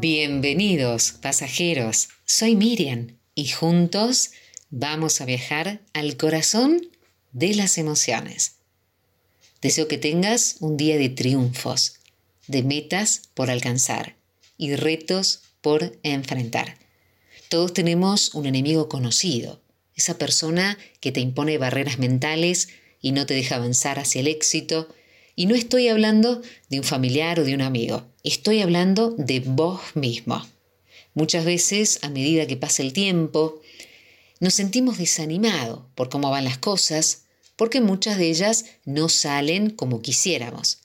Bienvenidos, pasajeros. Soy Miriam y juntos vamos a viajar al corazón de las emociones. Deseo que tengas un día de triunfos, de metas por alcanzar y retos por enfrentar. Todos tenemos un enemigo conocido, esa persona que te impone barreras mentales y no te deja avanzar hacia el éxito. Y no estoy hablando de un familiar o de un amigo, estoy hablando de vos mismo. Muchas veces, a medida que pasa el tiempo, nos sentimos desanimados por cómo van las cosas, porque muchas de ellas no salen como quisiéramos.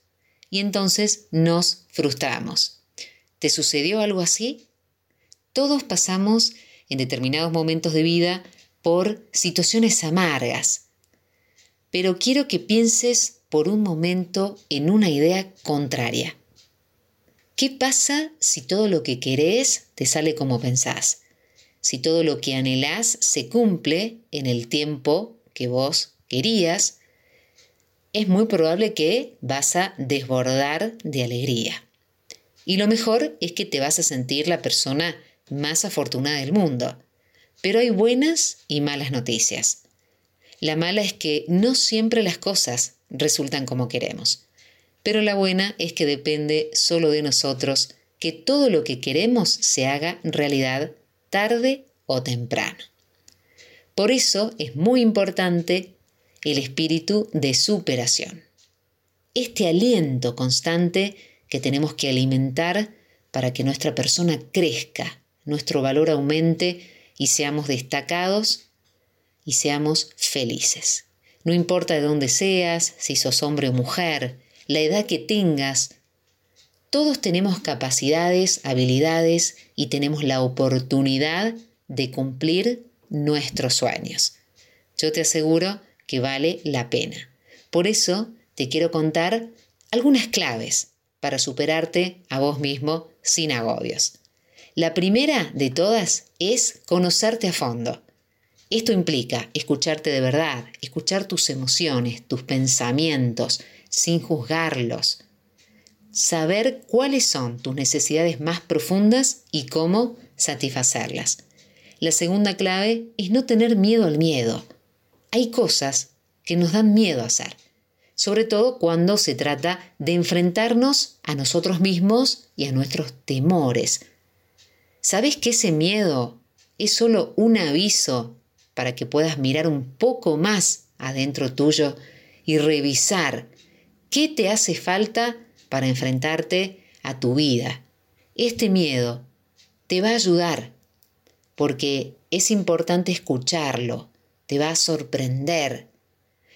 Y entonces nos frustramos. ¿Te sucedió algo así? Todos pasamos en determinados momentos de vida por situaciones amargas. Pero quiero que pienses por un momento en una idea contraria. ¿Qué pasa si todo lo que querés te sale como pensás? Si todo lo que anhelás se cumple en el tiempo que vos querías, es muy probable que vas a desbordar de alegría. Y lo mejor es que te vas a sentir la persona más afortunada del mundo. Pero hay buenas y malas noticias. La mala es que no siempre las cosas resultan como queremos. Pero la buena es que depende solo de nosotros que todo lo que queremos se haga realidad tarde o temprano. Por eso es muy importante el espíritu de superación. Este aliento constante que tenemos que alimentar para que nuestra persona crezca, nuestro valor aumente y seamos destacados y seamos felices. No importa de dónde seas, si sos hombre o mujer, la edad que tengas, todos tenemos capacidades, habilidades y tenemos la oportunidad de cumplir nuestros sueños. Yo te aseguro que vale la pena. Por eso te quiero contar algunas claves para superarte a vos mismo sin agobios. La primera de todas es conocerte a fondo. Esto implica escucharte de verdad, escuchar tus emociones, tus pensamientos, sin juzgarlos. Saber cuáles son tus necesidades más profundas y cómo satisfacerlas. La segunda clave es no tener miedo al miedo. Hay cosas que nos dan miedo a hacer, sobre todo cuando se trata de enfrentarnos a nosotros mismos y a nuestros temores ¿Sabes que ese miedo es solo un aviso para que puedas mirar un poco más adentro tuyo y revisar qué te hace falta para enfrentarte a tu vida? Este miedo te va a ayudar porque es importante escucharlo, te va a sorprender.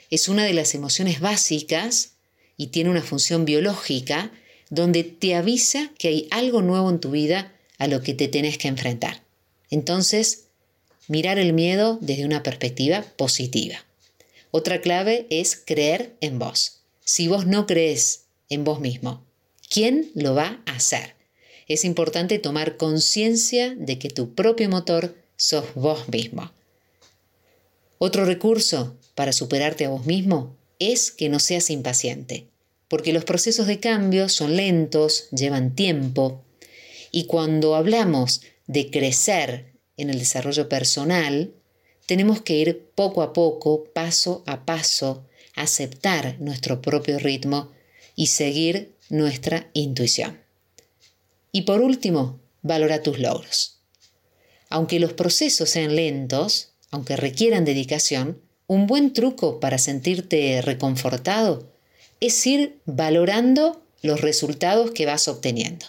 Es una de las emociones básicas y tiene una función biológica donde te avisa que hay algo nuevo en tu vida a lo que te tenés que enfrentar. Entonces, mirar el miedo desde una perspectiva positiva. Otra clave es creer en vos. Si vos no crees en vos mismo, ¿quién lo va a hacer? Es importante tomar conciencia de que tu propio motor sos vos mismo. Otro recurso para superarte a vos mismo es que no seas impaciente, porque los procesos de cambio son lentos, llevan tiempo, y cuando hablamos de crecer en el desarrollo personal, tenemos que ir poco a poco, paso a paso, aceptar nuestro propio ritmo y seguir nuestra intuición. Y por último, valora tus logros. Aunque los procesos sean lentos, aunque requieran dedicación, un buen truco para sentirte reconfortado es ir valorando los resultados que vas obteniendo.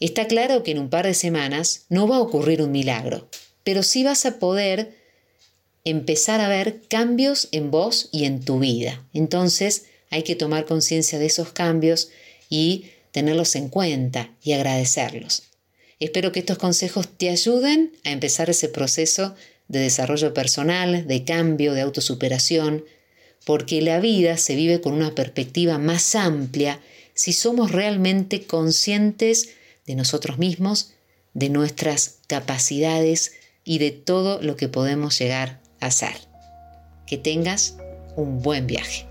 Está claro que en un par de semanas no va a ocurrir un milagro, pero sí vas a poder empezar a ver cambios en vos y en tu vida. Entonces hay que tomar conciencia de esos cambios y tenerlos en cuenta y agradecerlos. Espero que estos consejos te ayuden a empezar ese proceso de desarrollo personal, de cambio, de autosuperación, porque la vida se vive con una perspectiva más amplia si somos realmente conscientes de nosotros mismos, de nuestras capacidades y de todo lo que podemos llegar a ser. Que tengas un buen viaje.